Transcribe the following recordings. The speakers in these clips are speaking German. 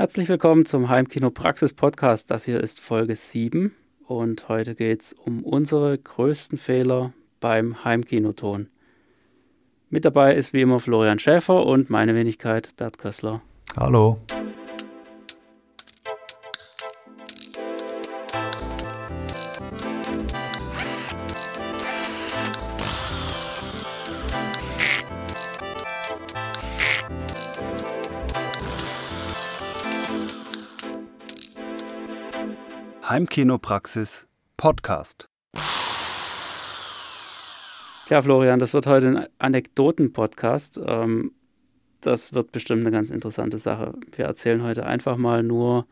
Herzlich willkommen zum Heimkino Praxis Podcast. Das hier ist Folge 7 und heute geht es um unsere größten Fehler beim Heimkinoton. Mit dabei ist wie immer Florian Schäfer und meine Wenigkeit Bert Kössler. Hallo. Heimkinopraxis Podcast. Ja, Florian, das wird heute ein Anekdoten-Podcast. Ähm, das wird bestimmt eine ganz interessante Sache. Wir erzählen heute einfach mal nur,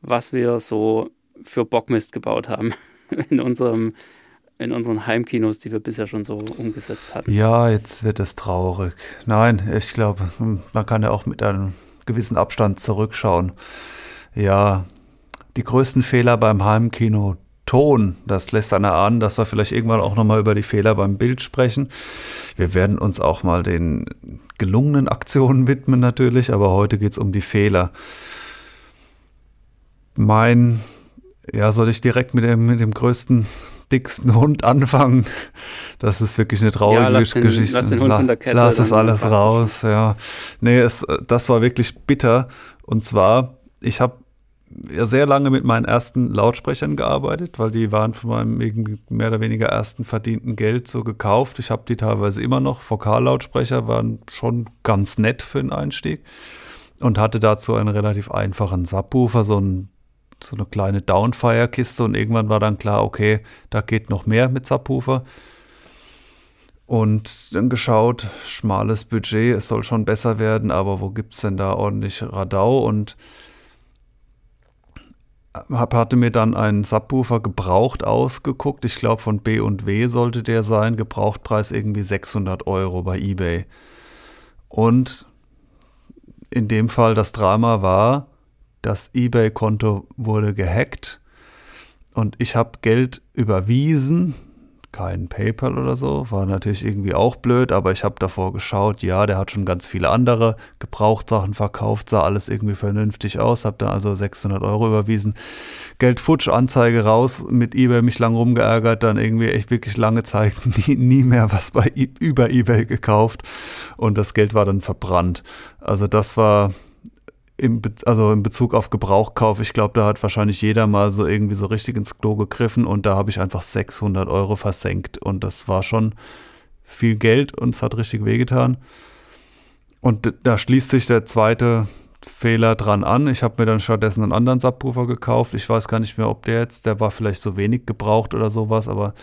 was wir so für Bockmist gebaut haben in unserem in unseren Heimkinos, die wir bisher schon so umgesetzt hatten. Ja, jetzt wird es traurig. Nein, ich glaube, man kann ja auch mit einem gewissen Abstand zurückschauen. Ja, die größten Fehler beim Heimkino Ton. Das lässt dann erahnen, dass wir vielleicht irgendwann auch nochmal über die Fehler beim Bild sprechen. Wir werden uns auch mal den gelungenen Aktionen widmen natürlich, aber heute geht es um die Fehler. Mein, ja, soll ich direkt mit dem, mit dem größten, dicksten Hund anfangen? Das ist wirklich eine traurige ja, lass den, Geschichte. Lass den Hund von der Kette. Lass es alles raus, ja. Nee, es, das war wirklich bitter. Und zwar, ich habe ja sehr lange mit meinen ersten Lautsprechern gearbeitet, weil die waren von meinem mehr oder weniger ersten verdienten Geld so gekauft. Ich habe die teilweise immer noch. Vokallautsprecher waren schon ganz nett für den Einstieg und hatte dazu einen relativ einfachen Subwoofer, so, ein, so eine kleine Downfire-Kiste und irgendwann war dann klar, okay, da geht noch mehr mit Subwoofer. Und dann geschaut, schmales Budget, es soll schon besser werden, aber wo gibt es denn da ordentlich Radau und hab, hatte mir dann einen Subwoofer gebraucht ausgeguckt. Ich glaube, von B und W sollte der sein. Gebrauchtpreis irgendwie 600 Euro bei eBay. Und in dem Fall das Drama war, das eBay-Konto wurde gehackt und ich habe Geld überwiesen kein PayPal oder so. War natürlich irgendwie auch blöd, aber ich habe davor geschaut, ja, der hat schon ganz viele andere Gebrauchtsachen verkauft, sah alles irgendwie vernünftig aus, habe da also 600 Euro überwiesen. Geldfutsch, Anzeige raus, mit eBay mich lang rumgeärgert, dann irgendwie echt wirklich lange Zeit nie, nie mehr was bei über eBay gekauft und das Geld war dann verbrannt. Also das war im, also in Bezug auf Gebrauchkauf, ich glaube, da hat wahrscheinlich jeder mal so irgendwie so richtig ins Klo gegriffen und da habe ich einfach 600 Euro versenkt und das war schon viel Geld und es hat richtig wehgetan. Und da schließt sich der zweite Fehler dran an. Ich habe mir dann stattdessen einen anderen Subwoofer gekauft. Ich weiß gar nicht mehr, ob der jetzt, der war vielleicht so wenig gebraucht oder sowas, aber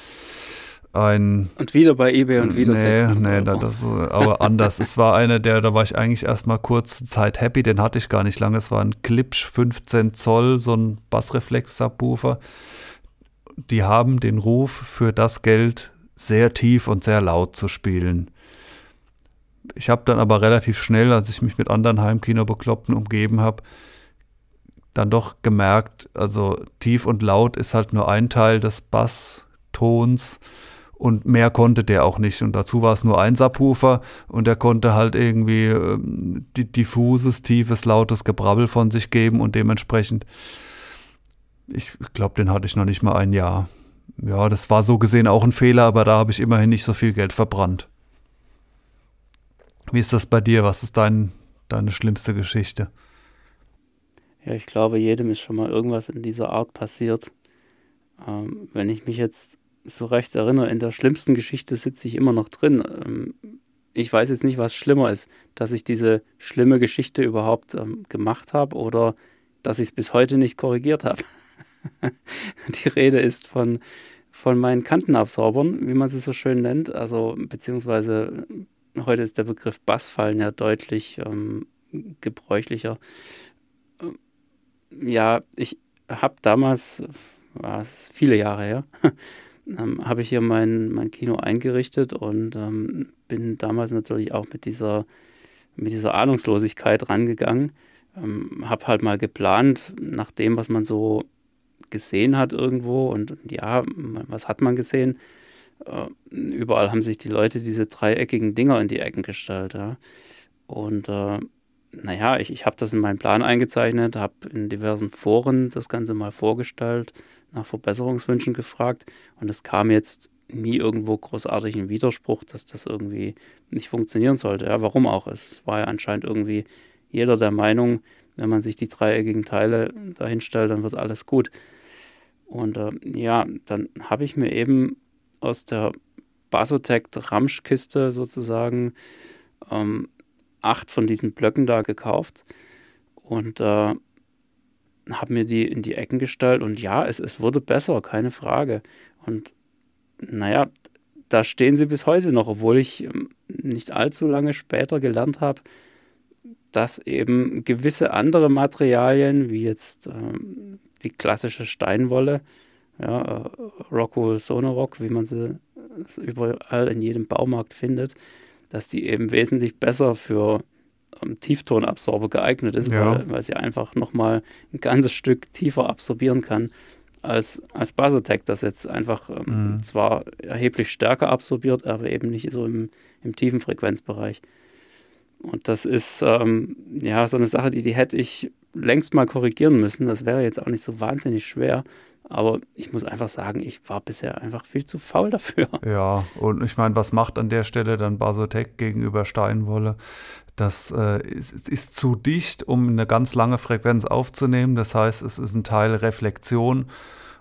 ein. Und wieder bei eBay und wieder Nee, nee, da, das aber anders. es war einer, der, da war ich eigentlich erstmal kurz Zeit happy, den hatte ich gar nicht lange. Es war ein Klipsch 15 Zoll, so ein Bassreflex-Subwoofer. Die haben den Ruf, für das Geld sehr tief und sehr laut zu spielen. Ich habe dann aber relativ schnell, als ich mich mit anderen Heimkino-Bekloppten umgeben habe, dann doch gemerkt, also tief und laut ist halt nur ein Teil des Basstons und mehr konnte der auch nicht. Und dazu war es nur ein Subwoofer und er konnte halt irgendwie ähm, diffuses, tiefes, lautes Gebrabbel von sich geben und dementsprechend, ich glaube, den hatte ich noch nicht mal ein Jahr. Ja, das war so gesehen auch ein Fehler, aber da habe ich immerhin nicht so viel Geld verbrannt. Wie ist das bei dir? Was ist dein, deine schlimmste Geschichte? Ja, ich glaube, jedem ist schon mal irgendwas in dieser Art passiert. Ähm, wenn ich mich jetzt so recht erinnere, in der schlimmsten Geschichte sitze ich immer noch drin. Ähm, ich weiß jetzt nicht, was schlimmer ist, dass ich diese schlimme Geschichte überhaupt ähm, gemacht habe oder dass ich es bis heute nicht korrigiert habe. Die Rede ist von, von meinen Kantenabsaubern, wie man sie so schön nennt. Also beziehungsweise heute ist der Begriff Bassfallen ja deutlich ähm, gebräuchlicher. Ähm, ja, ich habe damals, war es viele Jahre her, ähm, habe ich hier mein, mein Kino eingerichtet und ähm, bin damals natürlich auch mit dieser, mit dieser Ahnungslosigkeit rangegangen. Ähm, habe halt mal geplant, nach dem, was man so gesehen hat irgendwo und, und ja, was hat man gesehen? Äh, überall haben sich die Leute diese dreieckigen Dinger in die Ecken gestellt. Ja. Und äh, naja, ich, ich habe das in meinen Plan eingezeichnet, habe in diversen Foren das Ganze mal vorgestellt, nach Verbesserungswünschen gefragt und es kam jetzt nie irgendwo großartigen Widerspruch, dass das irgendwie nicht funktionieren sollte. Ja, warum auch? Es war ja anscheinend irgendwie jeder der Meinung, wenn man sich die dreieckigen Teile dahinstellt, dann wird alles gut. Und äh, ja, dann habe ich mir eben aus der Basotec Ramschkiste sozusagen ähm, acht von diesen Blöcken da gekauft und äh, habe mir die in die Ecken gestellt und ja, es, es wurde besser, keine Frage. Und naja, da stehen sie bis heute noch, obwohl ich ähm, nicht allzu lange später gelernt habe, dass eben gewisse andere Materialien, wie jetzt ähm, die klassische Steinwolle, ja, äh, Rockwool Sonorock, wie man sie überall in jedem Baumarkt findet, dass die eben wesentlich besser für ähm, Tieftonabsorber geeignet ist, ja. weil, weil sie einfach nochmal ein ganzes Stück tiefer absorbieren kann als, als Basotec, das jetzt einfach ähm, mhm. zwar erheblich stärker absorbiert, aber eben nicht so im, im tiefen Frequenzbereich. Und das ist ähm, ja so eine Sache, die, die hätte ich längst mal korrigieren müssen. Das wäre jetzt auch nicht so wahnsinnig schwer. Aber ich muss einfach sagen, ich war bisher einfach viel zu faul dafür. Ja, und ich meine, was macht an der Stelle dann Basotec gegenüber Steinwolle? Das äh, ist, ist, zu dicht, um eine ganz lange Frequenz aufzunehmen. Das heißt, es ist ein Teil Reflexion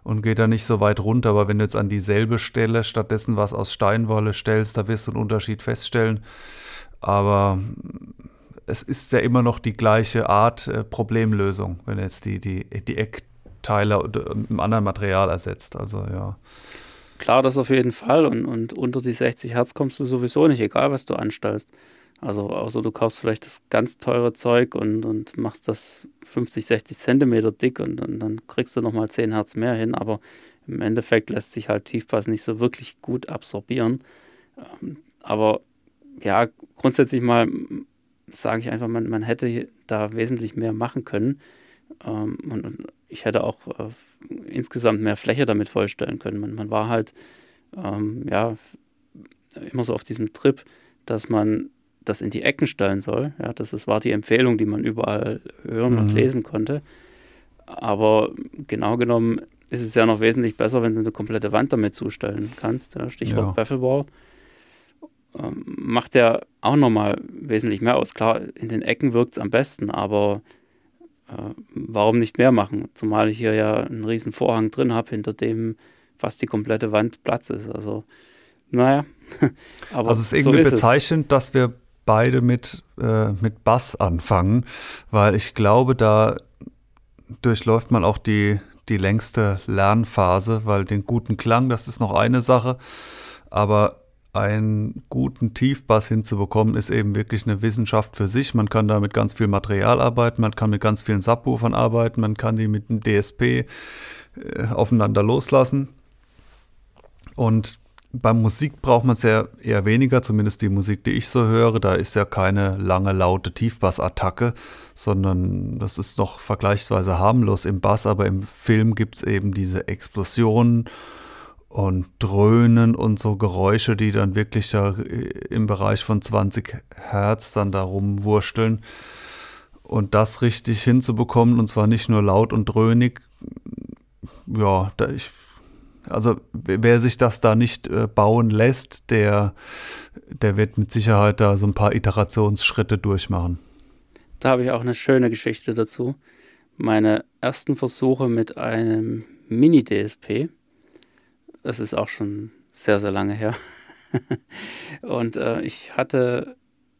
und geht da nicht so weit runter. Aber wenn du jetzt an dieselbe Stelle stattdessen was aus Steinwolle stellst, da wirst du einen Unterschied feststellen. Aber es ist ja immer noch die gleiche Art äh, Problemlösung, wenn jetzt die, die, die Eckteile einem anderen Material ersetzt. Also ja. Klar, das auf jeden Fall. Und, und unter die 60 Hertz kommst du sowieso nicht, egal was du anstellst. Also außer du kaufst vielleicht das ganz teure Zeug und, und machst das 50, 60 Zentimeter dick und, und dann kriegst du nochmal 10 Hertz mehr hin. Aber im Endeffekt lässt sich halt Tiefpass nicht so wirklich gut absorbieren. Ähm, aber ja, grundsätzlich mal sage ich einfach, man, man hätte da wesentlich mehr machen können. Ähm, und, ich hätte auch äh, insgesamt mehr Fläche damit vollstellen können. Man, man war halt ähm, ja immer so auf diesem Trip, dass man das in die Ecken stellen soll. Ja, das, das war die Empfehlung, die man überall hören mhm. und lesen konnte. Aber genau genommen ist es ja noch wesentlich besser, wenn du eine komplette Wand damit zustellen kannst. Ja, Stichwort ja. Bafflewall ähm, macht ja auch nochmal wesentlich mehr aus. Klar, in den Ecken wirkt es am besten, aber äh, warum nicht mehr machen? Zumal ich hier ja einen riesen Vorhang drin habe, hinter dem fast die komplette Wand Platz ist. Also, naja. aber also es ist irgendwie so ist bezeichnend, es. dass wir beide mit, äh, mit Bass anfangen, weil ich glaube, da durchläuft man auch die, die längste Lernphase, weil den guten Klang, das ist noch eine Sache, aber einen guten Tiefbass hinzubekommen, ist eben wirklich eine Wissenschaft für sich. Man kann da mit ganz viel Material arbeiten, man kann mit ganz vielen Subwoofern arbeiten, man kann die mit dem DSP äh, aufeinander loslassen. Und beim Musik braucht man es ja eher weniger, zumindest die Musik, die ich so höre. Da ist ja keine lange, laute Tiefbassattacke, sondern das ist noch vergleichsweise harmlos im Bass, aber im Film gibt es eben diese Explosionen und Dröhnen und so Geräusche, die dann wirklich da im Bereich von 20 Hertz dann da rumwursteln. Und das richtig hinzubekommen, und zwar nicht nur laut und dröhnig, ja, da ich, also wer sich das da nicht äh, bauen lässt, der, der wird mit Sicherheit da so ein paar Iterationsschritte durchmachen. Da habe ich auch eine schöne Geschichte dazu. Meine ersten Versuche mit einem Mini-DSP, das ist auch schon sehr, sehr lange her. und äh, ich hatte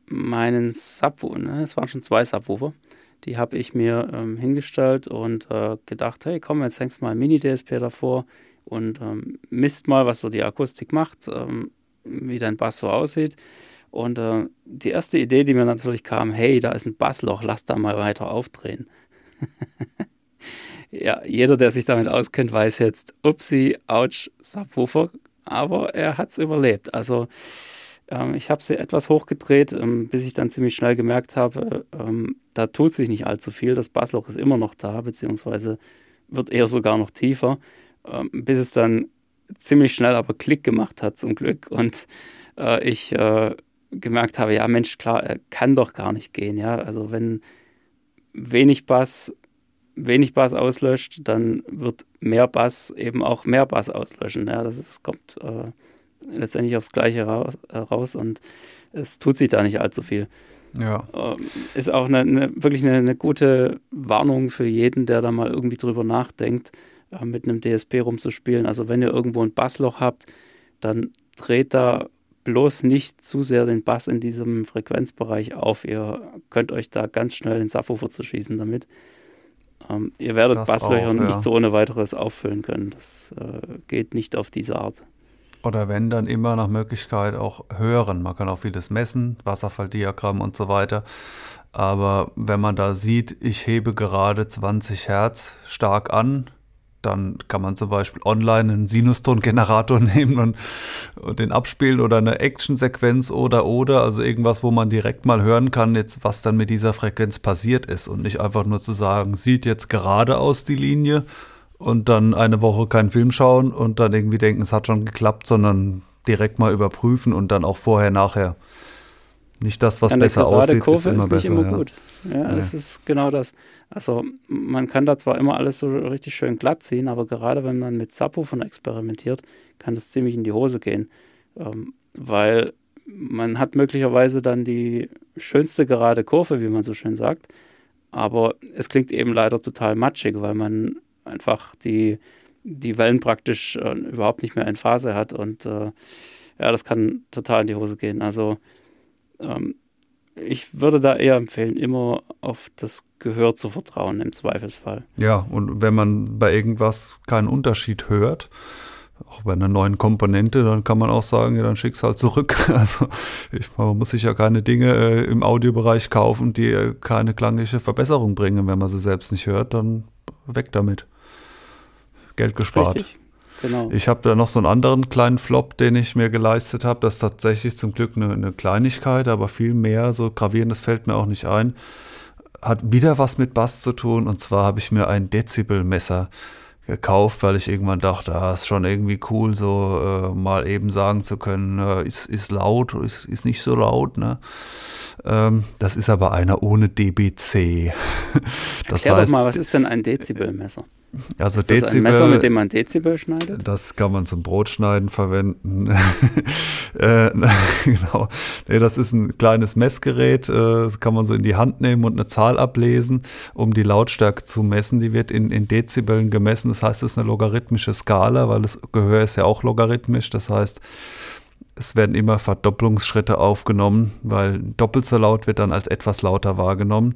meinen Subwoofer, ne, es waren schon zwei Subwoofer, die habe ich mir ähm, hingestellt und äh, gedacht, hey komm, jetzt hängst du mal ein Mini-DSP davor und ähm, misst mal, was so die Akustik macht, ähm, wie dein Bass so aussieht. Und äh, die erste Idee, die mir natürlich kam, hey, da ist ein Bassloch, lass da mal weiter aufdrehen. ja, jeder, der sich damit auskennt, weiß jetzt, upsi, ouch, Subwoofer, aber er hat es überlebt. Also ähm, ich habe sie etwas hochgedreht, ähm, bis ich dann ziemlich schnell gemerkt habe, ähm, da tut sich nicht allzu viel. Das Bassloch ist immer noch da, beziehungsweise wird eher sogar noch tiefer, bis es dann ziemlich schnell aber Klick gemacht hat zum Glück und äh, ich äh, gemerkt habe, ja Mensch, klar, kann doch gar nicht gehen, ja. Also wenn wenig Bass wenig Bass auslöscht, dann wird mehr Bass eben auch mehr Bass auslöschen. Ja, das ist, kommt äh, letztendlich aufs Gleiche raus, äh, raus, und es tut sich da nicht allzu viel. Ja. Ähm, ist auch eine, eine wirklich eine, eine, gute Warnung für jeden, der da mal irgendwie drüber nachdenkt, äh, mit einem DSP rumzuspielen. Also wenn ihr irgendwo ein Bassloch habt, dann dreht da bloß nicht zu sehr den Bass in diesem Frequenzbereich auf. Ihr könnt euch da ganz schnell den Subwoofer zu schießen damit. Ähm, ihr werdet das Basslöcher auch, ja. nicht so ohne weiteres auffüllen können. Das äh, geht nicht auf diese Art. Oder wenn, dann immer nach Möglichkeit auch hören. Man kann auch vieles messen, Wasserfalldiagramm und so weiter. Aber wenn man da sieht, ich hebe gerade 20 Hertz stark an, dann kann man zum Beispiel online einen Sinustongenerator nehmen und, und den abspielen oder eine Actionsequenz oder oder, also irgendwas, wo man direkt mal hören kann, jetzt was dann mit dieser Frequenz passiert ist und nicht einfach nur zu sagen, sieht jetzt gerade aus die Linie und dann eine Woche keinen Film schauen und dann irgendwie denken, es hat schon geklappt, sondern direkt mal überprüfen und dann auch vorher, nachher. Nicht das, was besser aussieht, Kurve ist immer ist besser. Immer gut. Ja, ja, das ist genau das. Also man kann da zwar immer alles so richtig schön glatt ziehen, aber gerade wenn man mit Subwoofern experimentiert, kann das ziemlich in die Hose gehen, ähm, weil man hat möglicherweise dann die schönste gerade Kurve, wie man so schön sagt, aber es klingt eben leider total matschig, weil man einfach die, die Wellen praktisch äh, überhaupt nicht mehr in Phase hat und äh, ja, das kann total in die Hose gehen. Also ähm, ich würde da eher empfehlen, immer auf das Gehör zu vertrauen im Zweifelsfall. Ja, und wenn man bei irgendwas keinen Unterschied hört, auch bei einer neuen Komponente, dann kann man auch sagen, ja, dann schick's halt zurück. Also ich, man muss sich ja keine Dinge äh, im Audiobereich kaufen, die äh, keine klangliche Verbesserung bringen. Wenn man sie selbst nicht hört, dann weg damit. Geld gespart. Richtig. Genau. Ich habe da noch so einen anderen kleinen Flop, den ich mir geleistet habe. Das ist tatsächlich zum Glück eine, eine Kleinigkeit, aber viel mehr, so gravierendes fällt mir auch nicht ein. Hat wieder was mit Bass zu tun und zwar habe ich mir ein Dezibelmesser gekauft, weil ich irgendwann dachte, ah, ist schon irgendwie cool, so äh, mal eben sagen zu können, äh, ist, ist laut, ist, ist nicht so laut. Ne? Ähm, das ist aber einer ohne DBC. das Erklär heißt, doch mal, was ist denn ein Dezibelmesser? Also ist das Dezibel, ein Messer, mit dem man Dezibel schneidet? Das kann man zum Brotschneiden verwenden. äh, genau. Nee, das ist ein kleines Messgerät. Äh, das kann man so in die Hand nehmen und eine Zahl ablesen, um die Lautstärke zu messen. Die wird in, in Dezibeln gemessen. Das heißt, es ist eine logarithmische Skala, weil das Gehör ist ja auch logarithmisch. Das heißt, es werden immer Verdopplungsschritte aufgenommen, weil doppelt so laut wird dann als etwas lauter wahrgenommen.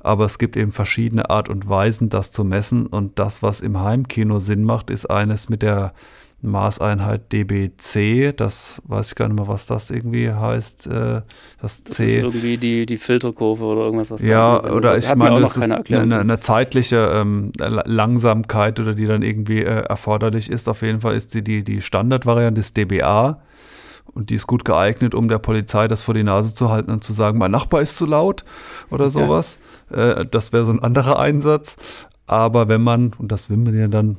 Aber es gibt eben verschiedene Art und Weisen, das zu messen. Und das, was im Heimkino Sinn macht, ist eines mit der Maßeinheit dBc. Das weiß ich gar nicht mehr, was das irgendwie heißt. Äh, das C. Das ist irgendwie die, die Filterkurve oder irgendwas, was Ja, da oder ich meine, das ist eine, eine, zeitliche ähm, Langsamkeit oder die dann irgendwie äh, erforderlich ist. Auf jeden Fall ist die, die, die Standardvariante des dBA. Und die ist gut geeignet, um der Polizei das vor die Nase zu halten und zu sagen, mein Nachbar ist zu laut oder sowas. Ja. Äh, das wäre so ein anderer Einsatz. Aber wenn man, und das will man ja dann,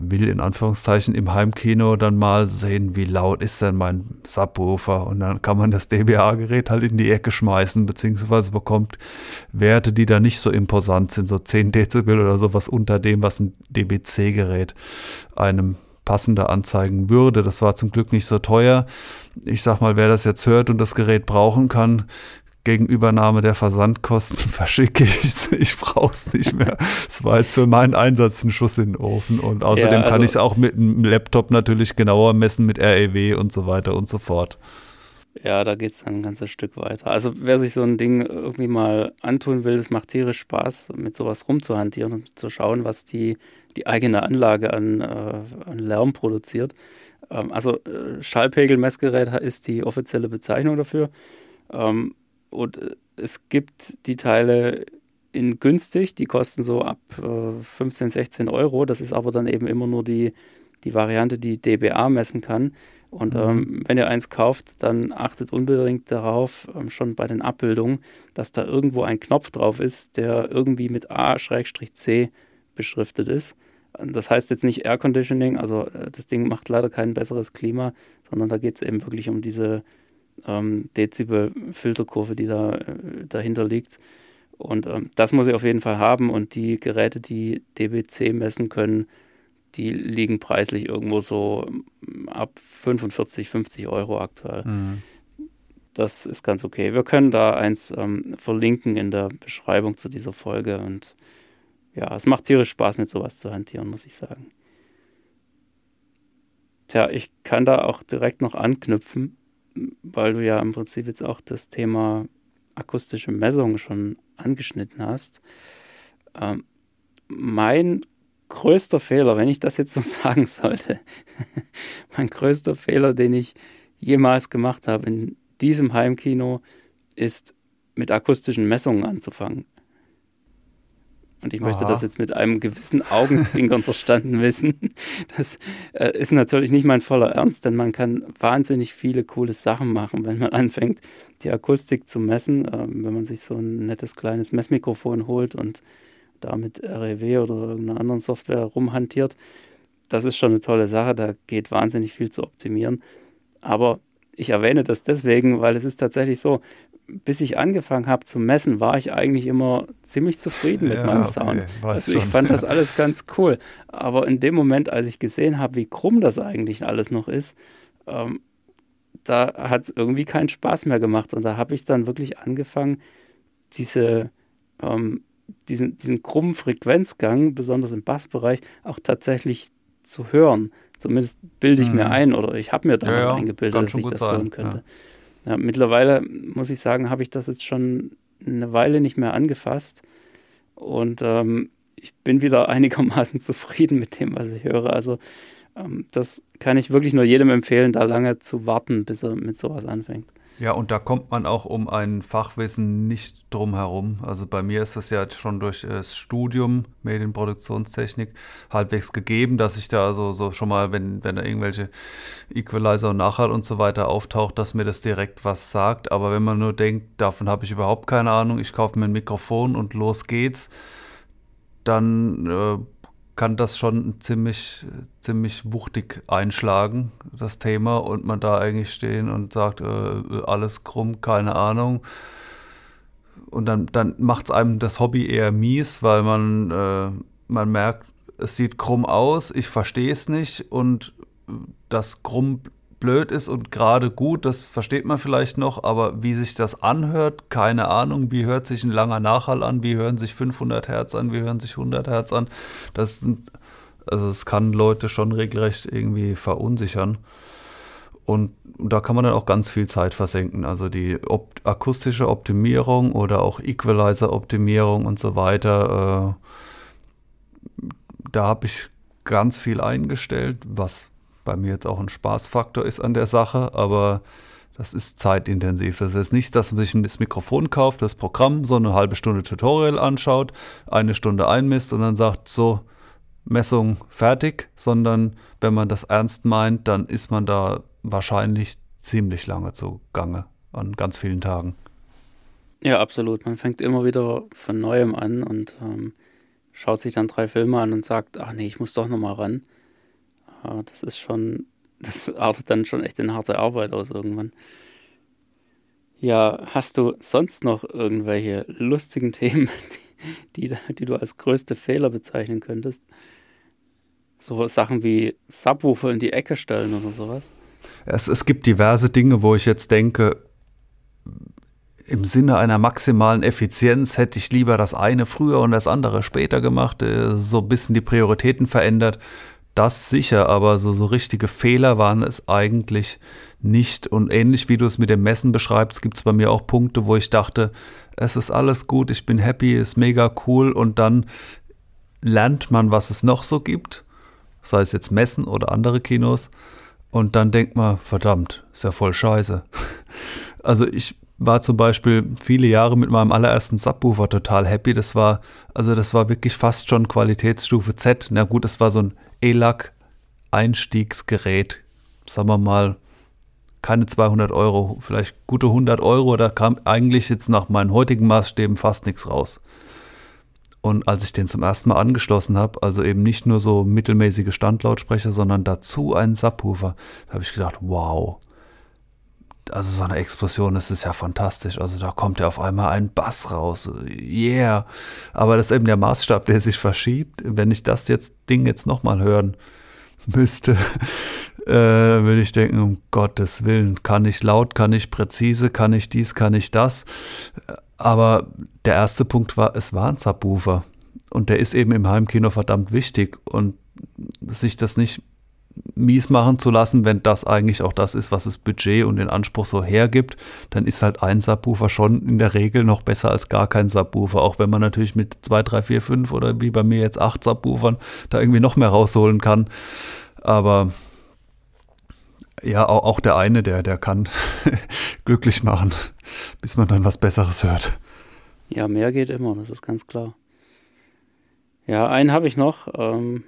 will in Anführungszeichen im Heimkino dann mal sehen, wie laut ist denn mein Subwoofer und dann kann man das DBA-Gerät halt in die Ecke schmeißen, beziehungsweise bekommt Werte, die da nicht so imposant sind, so 10 Dezibel oder sowas unter dem, was ein DBC-Gerät einem passender anzeigen würde. Das war zum Glück nicht so teuer. Ich sag mal, wer das jetzt hört und das Gerät brauchen kann, gegen Übernahme der Versandkosten verschicke ich es. Ich brauche es nicht mehr. Es war jetzt für meinen Einsatz ein Schuss in den Ofen. Und außerdem ja, also kann ich es auch mit einem Laptop natürlich genauer messen mit REW und so weiter und so fort. Ja, da geht es dann ein ganzes Stück weiter. Also wer sich so ein Ding irgendwie mal antun will, es macht tierisch Spaß, mit sowas rumzuhantieren und zu schauen, was die die eigene Anlage an, äh, an Lärm produziert. Ähm, also äh, Schallpegelmessgerät ist die offizielle Bezeichnung dafür. Ähm, und äh, es gibt die Teile in günstig, die kosten so ab äh, 15, 16 Euro. Das ist aber dann eben immer nur die, die Variante, die DBA messen kann. Und mhm. ähm, wenn ihr eins kauft, dann achtet unbedingt darauf, ähm, schon bei den Abbildungen, dass da irgendwo ein Knopf drauf ist, der irgendwie mit A-C beschriftet ist. Das heißt jetzt nicht Air Conditioning, also äh, das Ding macht leider kein besseres Klima, sondern da geht es eben wirklich um diese ähm, Dezibel-Filterkurve, die da äh, dahinter liegt. Und ähm, das muss ich auf jeden Fall haben. Und die Geräte, die DBC messen können, die liegen preislich irgendwo so ähm, ab 45, 50 Euro aktuell. Mhm. Das ist ganz okay. Wir können da eins ähm, verlinken in der Beschreibung zu dieser Folge. Und ja, es macht tierisch Spaß, mit sowas zu hantieren, muss ich sagen. Tja, ich kann da auch direkt noch anknüpfen, weil du ja im Prinzip jetzt auch das Thema akustische Messung schon angeschnitten hast. Ähm, mein größter Fehler, wenn ich das jetzt so sagen sollte, mein größter Fehler, den ich jemals gemacht habe in diesem Heimkino, ist mit akustischen Messungen anzufangen. Und ich möchte Aha. das jetzt mit einem gewissen Augenzwinkern verstanden wissen. Das äh, ist natürlich nicht mein voller Ernst, denn man kann wahnsinnig viele coole Sachen machen, wenn man anfängt, die Akustik zu messen. Ähm, wenn man sich so ein nettes kleines Messmikrofon holt und damit REW oder irgendeiner anderen Software rumhantiert. Das ist schon eine tolle Sache, da geht wahnsinnig viel zu optimieren. Aber ich erwähne das deswegen, weil es ist tatsächlich so, bis ich angefangen habe zu messen, war ich eigentlich immer ziemlich zufrieden mit ja, meinem okay, Sound. Also ich fand das alles ganz cool. Aber in dem Moment, als ich gesehen habe, wie krumm das eigentlich alles noch ist, ähm, da hat es irgendwie keinen Spaß mehr gemacht. Und da habe ich dann wirklich angefangen, diese, ähm, diesen, diesen krummen Frequenzgang, besonders im Bassbereich, auch tatsächlich zu hören. Zumindest bilde ich mhm. mir ein oder ich habe mir damals ja, ja, eingebildet, dass ich das sein. hören könnte. Ja. Mittlerweile muss ich sagen, habe ich das jetzt schon eine Weile nicht mehr angefasst und ähm, ich bin wieder einigermaßen zufrieden mit dem, was ich höre. Also ähm, das kann ich wirklich nur jedem empfehlen, da lange zu warten, bis er mit sowas anfängt. Ja, und da kommt man auch um ein Fachwissen nicht drum herum. Also bei mir ist es ja schon durch das Studium Medienproduktionstechnik halbwegs gegeben, dass ich da also so schon mal, wenn, wenn da irgendwelche Equalizer und Nachhalt und so weiter auftaucht, dass mir das direkt was sagt. Aber wenn man nur denkt, davon habe ich überhaupt keine Ahnung, ich kaufe mir ein Mikrofon und los geht's, dann äh, kann das schon ziemlich, ziemlich wuchtig einschlagen, das Thema, und man da eigentlich stehen und sagt, äh, alles krumm, keine Ahnung. Und dann, dann macht es einem das Hobby eher mies, weil man, äh, man merkt, es sieht krumm aus, ich verstehe es nicht und das krumm blöd ist und gerade gut, das versteht man vielleicht noch, aber wie sich das anhört, keine Ahnung. Wie hört sich ein langer Nachhall an? Wie hören sich 500 Hertz an? Wie hören sich 100 Hertz an? Das sind, also es kann Leute schon regelrecht irgendwie verunsichern. Und da kann man dann auch ganz viel Zeit versenken. Also die op akustische Optimierung oder auch Equalizer-Optimierung und so weiter. Äh, da habe ich ganz viel eingestellt, was bei mir jetzt auch ein Spaßfaktor ist an der Sache, aber das ist zeitintensiv. Das ist nicht, dass man sich das Mikrofon kauft, das Programm, so eine halbe Stunde Tutorial anschaut, eine Stunde einmisst und dann sagt, so, Messung fertig, sondern wenn man das ernst meint, dann ist man da wahrscheinlich ziemlich lange zugange an ganz vielen Tagen. Ja, absolut. Man fängt immer wieder von neuem an und ähm, schaut sich dann drei Filme an und sagt, ach nee, ich muss doch nochmal ran. Ja, das ist schon, das artet dann schon echt in harte Arbeit aus irgendwann. Ja, hast du sonst noch irgendwelche lustigen Themen, die, die, die du als größte Fehler bezeichnen könntest? So Sachen wie Subwoofer in die Ecke stellen oder sowas? Es, es gibt diverse Dinge, wo ich jetzt denke, im Sinne einer maximalen Effizienz hätte ich lieber das eine früher und das andere später gemacht, äh, so ein bisschen die Prioritäten verändert. Das sicher, aber so, so richtige Fehler waren es eigentlich nicht. Und ähnlich wie du es mit dem Messen beschreibst, gibt es bei mir auch Punkte, wo ich dachte, es ist alles gut, ich bin happy, ist mega cool. Und dann lernt man, was es noch so gibt, sei es jetzt Messen oder andere Kinos. Und dann denkt man, verdammt, ist ja voll scheiße. Also ich war zum Beispiel viele Jahre mit meinem allerersten Subwoofer total happy. Das war, also das war wirklich fast schon Qualitätsstufe Z. Na gut, es war so ein ELAC Einstiegsgerät, sagen wir mal, keine 200 Euro, vielleicht gute 100 Euro, da kam eigentlich jetzt nach meinen heutigen Maßstäben fast nichts raus. Und als ich den zum ersten Mal angeschlossen habe, also eben nicht nur so mittelmäßige Standlautsprecher, sondern dazu einen Subwoofer, habe ich gedacht, wow, also so eine Explosion, das ist ja fantastisch. Also da kommt ja auf einmal ein Bass raus. Yeah. Aber das ist eben der Maßstab, der sich verschiebt. Wenn ich das jetzt Ding jetzt nochmal hören müsste, äh, würde ich denken, um Gottes Willen, kann ich laut, kann ich präzise, kann ich dies, kann ich das. Aber der erste Punkt war, es war ein Subwoofer. Und der ist eben im Heimkino verdammt wichtig. Und sich das nicht mies machen zu lassen, wenn das eigentlich auch das ist, was das Budget und den Anspruch so hergibt, dann ist halt ein Subwoofer schon in der Regel noch besser als gar kein Subwoofer, auch wenn man natürlich mit 2, 3, 4, 5 oder wie bei mir jetzt 8 Subwoofern da irgendwie noch mehr rausholen kann. Aber ja, auch der eine, der, der kann glücklich machen, bis man dann was Besseres hört. Ja, mehr geht immer, das ist ganz klar. Ja, einen habe ich noch. Ähm,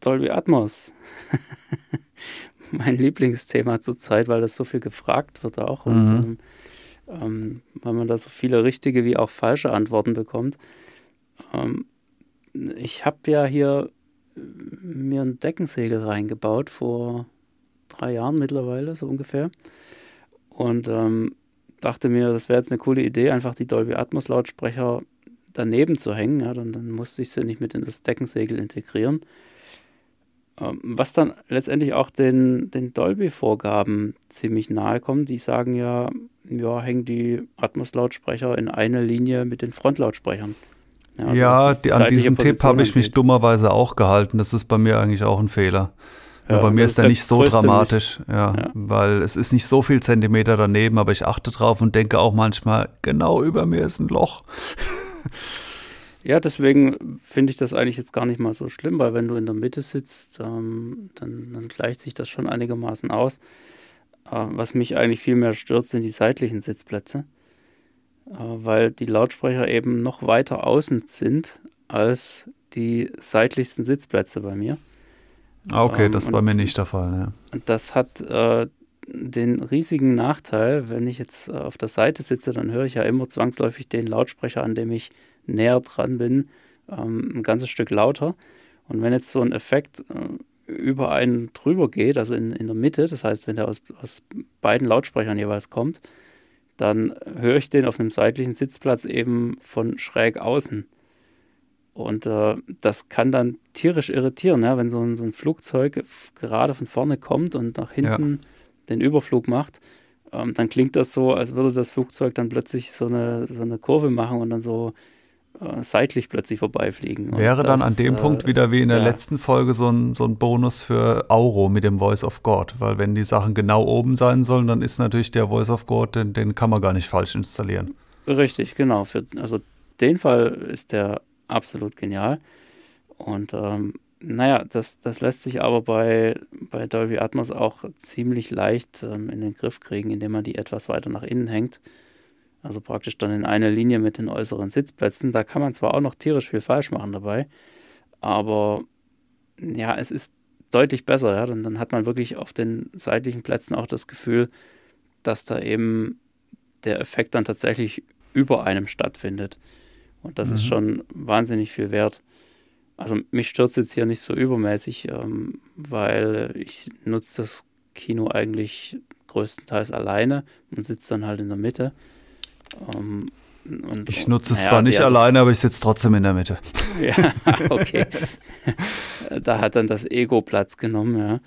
Dolby Atmos. mein Lieblingsthema zurzeit, weil das so viel gefragt wird auch und mhm. ähm, ähm, weil man da so viele richtige wie auch falsche Antworten bekommt. Ähm, ich habe ja hier äh, mir ein Deckensegel reingebaut vor drei Jahren mittlerweile, so ungefähr. Und ähm, dachte mir, das wäre jetzt eine coole Idee, einfach die Dolby Atmos Lautsprecher daneben zu hängen. Ja, dann, dann musste ich sie nicht mit in das Deckensegel integrieren. Ähm, was dann letztendlich auch den, den Dolby-Vorgaben ziemlich nahe kommt. Die sagen ja, ja, hängen die Atmos-Lautsprecher in eine Linie mit den Frontlautsprechern. Ja, also ja die, an diesen Tipp habe ich mich dummerweise auch gehalten. Das ist bei mir eigentlich auch ein Fehler. Ja, bei mir ist der nicht so dramatisch, ja, ja, weil es ist nicht so viel Zentimeter daneben, aber ich achte drauf und denke auch manchmal, genau über mir ist ein Loch. Ja, deswegen finde ich das eigentlich jetzt gar nicht mal so schlimm, weil wenn du in der Mitte sitzt, ähm, dann, dann, gleicht sich das schon einigermaßen aus. Äh, was mich eigentlich viel mehr stört, sind die seitlichen Sitzplätze, äh, weil die Lautsprecher eben noch weiter außen sind als die seitlichsten Sitzplätze bei mir. Ah, okay, ähm, das bei mir nicht der Fall. Ja. Und das hat äh, den riesigen Nachteil, wenn ich jetzt äh, auf der Seite sitze, dann höre ich ja immer zwangsläufig den Lautsprecher, an dem ich näher dran bin, ähm, ein ganzes Stück lauter. Und wenn jetzt so ein Effekt äh, über einen drüber geht, also in, in der Mitte, das heißt, wenn der aus, aus beiden Lautsprechern jeweils kommt, dann höre ich den auf einem seitlichen Sitzplatz eben von schräg außen. Und äh, das kann dann tierisch irritieren, ja? wenn so ein, so ein, Flugzeug gerade von vorne kommt und nach hinten ja. Den Überflug macht. Ähm, dann klingt das so, als würde das Flugzeug dann plötzlich so eine, so eine Kurve machen und dann so äh, seitlich plötzlich vorbeifliegen. Wäre dann an dem äh, Punkt wieder wie in der ja. letzten Folge so ein, so ein Bonus für Auro mit dem Voice of God, weil wenn die Sachen genau oben sein sollen, dann ist natürlich der Voice of God, den, den kann man gar nicht falsch installieren. Richtig, genau. Für, also den Fall ist der absolut genial. Und ähm, naja, das, das lässt sich aber bei, bei Dolby Atmos auch ziemlich leicht ähm, in den Griff kriegen, indem man die etwas weiter nach innen hängt. Also praktisch dann in einer Linie mit den äußeren Sitzplätzen. Da kann man zwar auch noch tierisch viel falsch machen dabei, aber ja, es ist deutlich besser. Ja? Dann, dann hat man wirklich auf den seitlichen Plätzen auch das Gefühl, dass da eben der Effekt dann tatsächlich über einem stattfindet. Und das mhm. ist schon wahnsinnig viel wert. Also mich stört es jetzt hier nicht so übermäßig, ähm, weil ich nutze das Kino eigentlich größtenteils alleine und sitze dann halt in der Mitte. Ähm, und, ich nutze es naja, zwar nicht alleine, aber ich sitze trotzdem in der Mitte. ja, okay. da hat dann das Ego Platz genommen, ja.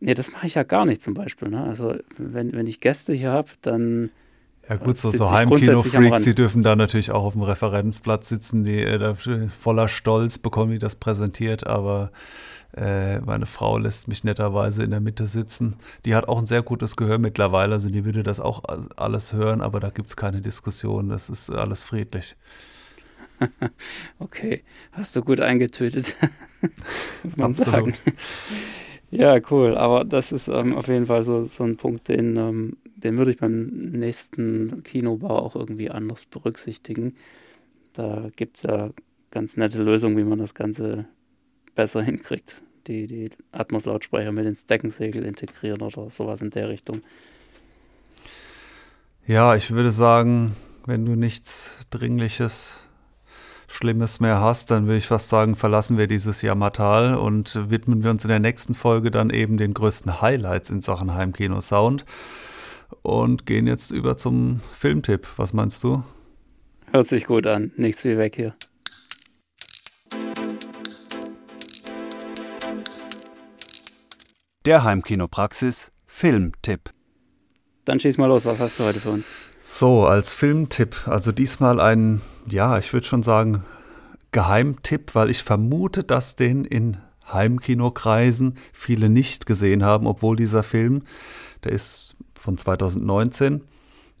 Nee, das mache ich ja gar nicht zum Beispiel. Ne? Also wenn, wenn ich Gäste hier habe, dann ja gut, so, so Heimkino-Freaks, die dürfen da natürlich auch auf dem Referenzplatz sitzen, die äh, voller Stolz bekommen die das präsentiert, aber äh, meine Frau lässt mich netterweise in der Mitte sitzen. Die hat auch ein sehr gutes Gehör mittlerweile, also die würde das auch alles hören, aber da gibt es keine Diskussion, das ist alles friedlich. okay, hast du gut eingetötet, muss man Absolut. sagen. Ja, cool, aber das ist ähm, auf jeden Fall so, so ein Punkt, den, ähm, den würde ich beim nächsten Kinobau auch irgendwie anders berücksichtigen. Da gibt es ja ganz nette Lösungen, wie man das Ganze besser hinkriegt. Die, die Atmos-Lautsprecher mit ins Deckensegel integrieren oder sowas in der Richtung. Ja, ich würde sagen, wenn du nichts Dringliches, Schlimmes mehr hast, dann würde ich fast sagen, verlassen wir dieses Jammertal und widmen wir uns in der nächsten Folge dann eben den größten Highlights in Sachen Heimkino-Sound. und gehen jetzt über zum Filmtipp. Was meinst du? Hört sich gut an. Nichts wie weg hier. Der Heimkinopraxis Filmtipp. Dann schieß mal los, was hast du heute für uns? So, als Filmtipp, also diesmal ein, ja, ich würde schon sagen, Geheimtipp, weil ich vermute, dass den in Heimkinokreisen viele nicht gesehen haben, obwohl dieser Film, der ist von 2019,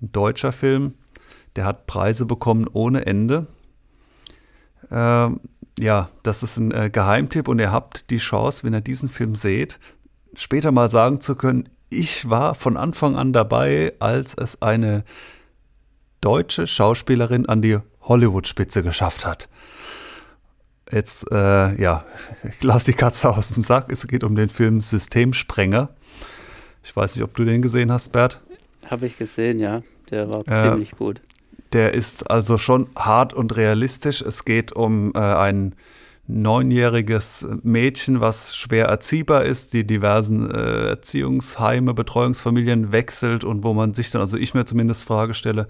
ein deutscher Film, der hat Preise bekommen ohne Ende. Ähm, ja, das ist ein äh, Geheimtipp und ihr habt die Chance, wenn ihr diesen Film seht, später mal sagen zu können, ich war von Anfang an dabei, als es eine deutsche Schauspielerin an die Hollywood-Spitze geschafft hat. Jetzt, äh, ja, ich lasse die Katze aus dem Sack. Es geht um den Film Systemsprenger. Ich weiß nicht, ob du den gesehen hast, Bert. Habe ich gesehen, ja. Der war äh, ziemlich gut. Der ist also schon hart und realistisch. Es geht um äh, einen neunjähriges Mädchen, was schwer erziehbar ist, die diversen äh, Erziehungsheime, Betreuungsfamilien wechselt und wo man sich dann, also ich mir zumindest Frage stelle,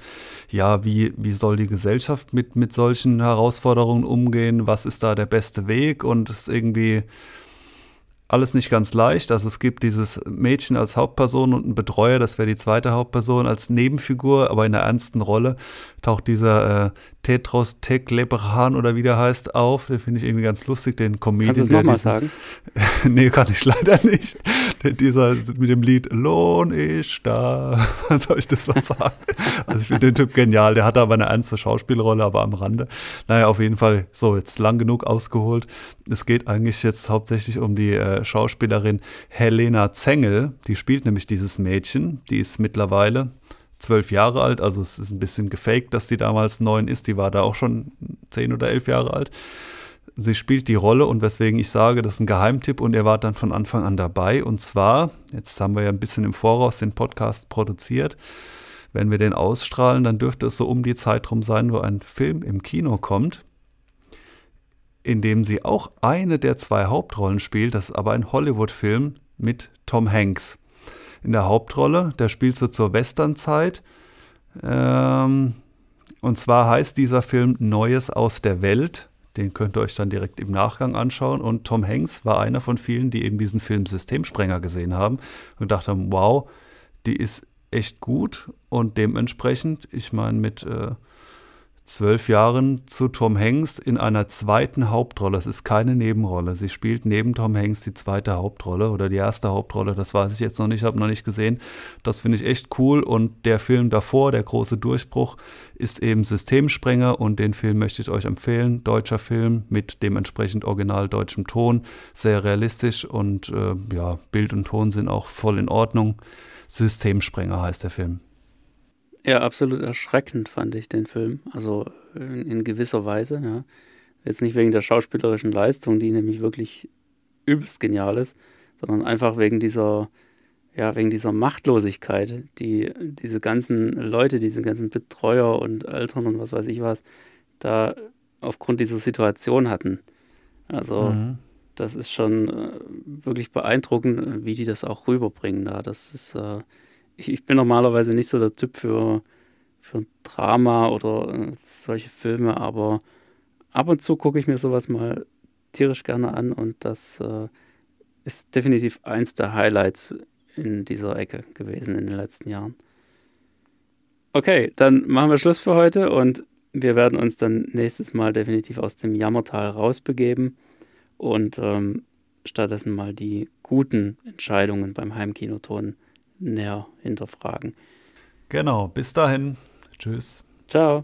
ja, wie, wie soll die Gesellschaft mit, mit solchen Herausforderungen umgehen? Was ist da der beste Weg? Und es irgendwie alles nicht ganz leicht. Also es gibt dieses Mädchen als Hauptperson und einen Betreuer, das wäre die zweite Hauptperson als Nebenfigur, aber in einer ernsten Rolle taucht dieser äh, Tetros Teklebrahan oder wie der heißt auf. Den finde ich irgendwie ganz lustig, den Comedian. Kannst du es nochmal sagen? nee, kann ich leider nicht. Der, dieser mit dem Lied Lohn ist da. Soll ich das was sagen? Also ich finde den Typ genial. Der hatte aber eine ernste Schauspielrolle, aber am Rande. Naja, auf jeden Fall so, jetzt lang genug ausgeholt. Es geht eigentlich jetzt hauptsächlich um die äh, Schauspielerin Helena Zengel. Die spielt nämlich dieses Mädchen. Die ist mittlerweile zwölf Jahre alt, also es ist ein bisschen gefaked, dass die damals neun ist, die war da auch schon zehn oder elf Jahre alt. Sie spielt die Rolle und weswegen ich sage, das ist ein Geheimtipp und er war dann von Anfang an dabei. Und zwar, jetzt haben wir ja ein bisschen im Voraus den Podcast produziert. Wenn wir den ausstrahlen, dann dürfte es so um die Zeit rum sein, wo ein Film im Kino kommt, in dem sie auch eine der zwei Hauptrollen spielt. Das ist aber ein Hollywood-Film mit Tom Hanks in der Hauptrolle. Der spielt so zur Westernzeit. Ähm, und zwar heißt dieser Film Neues aus der Welt. Den könnt ihr euch dann direkt im Nachgang anschauen. Und Tom Hanks war einer von vielen, die eben diesen Film Systemsprenger gesehen haben und dachten, wow, die ist echt gut. Und dementsprechend, ich meine, mit äh, zwölf Jahren zu Tom Hanks in einer zweiten Hauptrolle. Es ist keine Nebenrolle. Sie spielt neben Tom Hanks die zweite Hauptrolle oder die erste Hauptrolle. Das weiß ich jetzt noch nicht, habe noch nicht gesehen. Das finde ich echt cool. Und der Film davor, der große Durchbruch, ist eben Systemsprenger und den Film möchte ich euch empfehlen. Deutscher Film mit dementsprechend original deutschem Ton, sehr realistisch und äh, ja, Bild und Ton sind auch voll in Ordnung. Systemsprenger heißt der Film. Ja, absolut erschreckend fand ich den Film. Also in, in, gewisser Weise, ja. Jetzt nicht wegen der schauspielerischen Leistung, die nämlich wirklich übelst genial ist, sondern einfach wegen dieser, ja, wegen dieser Machtlosigkeit, die diese ganzen Leute, diese ganzen Betreuer und Eltern und was weiß ich was, da aufgrund dieser Situation hatten. Also mhm. das ist schon äh, wirklich beeindruckend, wie die das auch rüberbringen da. Das ist äh, ich, bin normalerweise nicht so der Typ für, für Drama oder äh, solche Filme, aber ab und zu gucke ich mir sowas mal tierisch gerne an und das äh, ist definitiv eins der Highlights in dieser Ecke gewesen in den letzten Jahren. Okay, dann machen wir Schluss für heute und wir werden uns dann nächstes Mal definitiv aus dem Jammertal rausbegeben und ähm, stattdessen mal die guten Entscheidungen beim Heimkinoton näher hinterfragen. Genau, bis dahin. Tschüss. Ciao.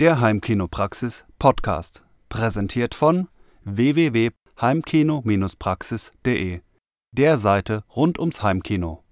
Der Heimkinopraxis Podcast, präsentiert von www.heimkino-praxis.de der Seite rund ums Heimkino